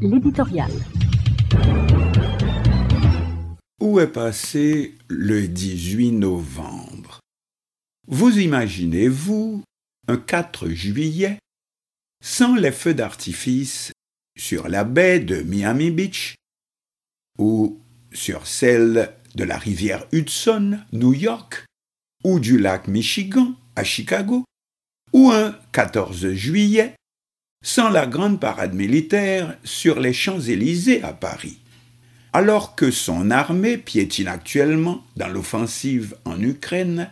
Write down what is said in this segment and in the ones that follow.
l'éditorial. Où est passé le 18 novembre? Vous imaginez-vous un 4 juillet sans les feux d'artifice sur la baie de Miami Beach ou sur celle de la rivière Hudson, New York, ou du lac Michigan à Chicago, ou un 14 juillet sans la grande parade militaire sur les Champs-Élysées à Paris. Alors que son armée piétine actuellement dans l'offensive en Ukraine,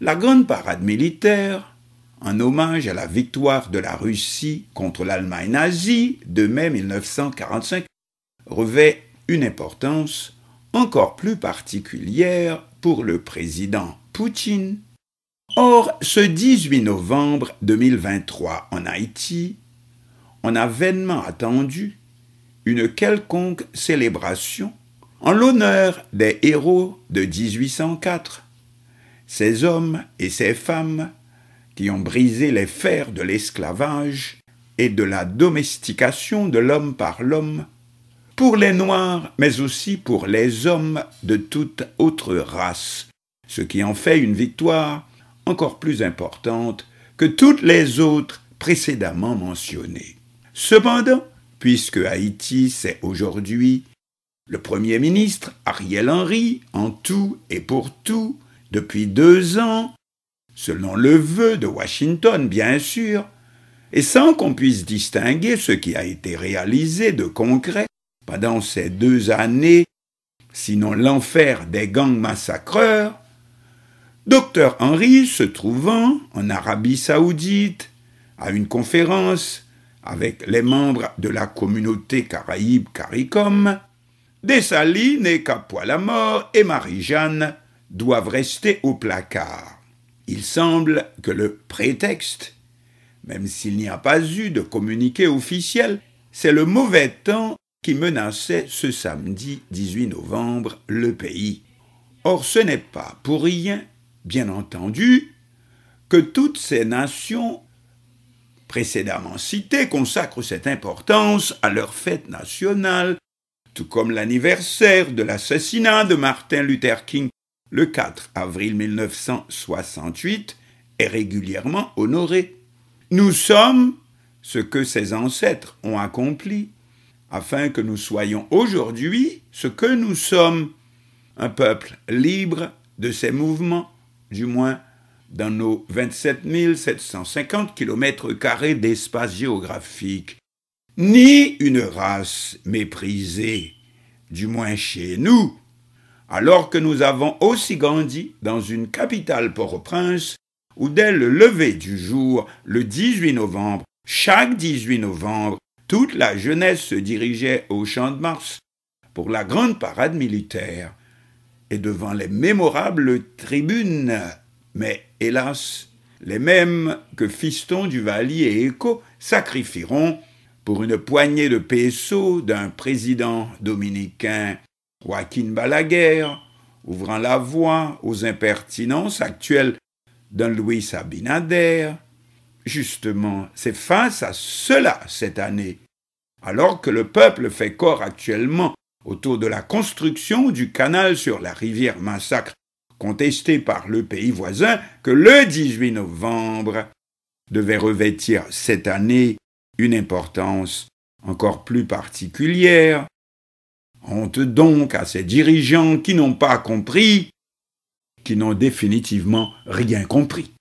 la grande parade militaire, en hommage à la victoire de la Russie contre l'Allemagne nazie de mai 1945, revêt une importance encore plus particulière pour le président Poutine. Or, ce 18 novembre 2023 en Haïti, on a vainement attendu une quelconque célébration en l'honneur des héros de 1804, ces hommes et ces femmes qui ont brisé les fers de l'esclavage et de la domestication de l'homme par l'homme, pour les Noirs, mais aussi pour les hommes de toute autre race, ce qui en fait une victoire encore plus importante que toutes les autres précédemment mentionnées. Cependant, puisque Haïti, c'est aujourd'hui le Premier ministre Ariel Henry, en tout et pour tout, depuis deux ans, selon le vœu de Washington, bien sûr, et sans qu'on puisse distinguer ce qui a été réalisé de concret pendant ces deux années, sinon l'enfer des gangs massacreurs, Dr Henry se trouvant en Arabie saoudite à une conférence avec les membres de la communauté caraïbe CARICOM, Dessalines et Capois-la-Mort et Marie-Jeanne doivent rester au placard. Il semble que le prétexte, même s'il n'y a pas eu de communiqué officiel, c'est le mauvais temps qui menaçait ce samedi 18 novembre le pays. Or ce n'est pas pour rien, bien entendu, que toutes ces nations précédemment citées consacrent cette importance à leur fête nationale, tout comme l'anniversaire de l'assassinat de Martin Luther King le 4 avril 1968 est régulièrement honoré. Nous sommes ce que ses ancêtres ont accompli, afin que nous soyons aujourd'hui ce que nous sommes, un peuple libre de ses mouvements, du moins dans nos 27 750 km d'espace géographique, ni une race méprisée, du moins chez nous, alors que nous avons aussi grandi dans une capitale Port-au-Prince où dès le lever du jour, le 18 novembre, chaque 18 novembre, toute la jeunesse se dirigeait au champ de Mars pour la grande parade militaire. Et devant les mémorables tribunes mais hélas, les mêmes que Fiston, Duvalier et Echo sacrifieront pour une poignée de pesos d'un président dominicain, Joaquin Balaguer, ouvrant la voie aux impertinences actuelles d'un Louis Abinader. Justement, c'est face à cela cette année, alors que le peuple fait corps actuellement autour de la construction du canal sur la rivière Massacre contesté par le pays voisin, que le 18 novembre devait revêtir cette année une importance encore plus particulière. Honte donc à ces dirigeants qui n'ont pas compris, qui n'ont définitivement rien compris.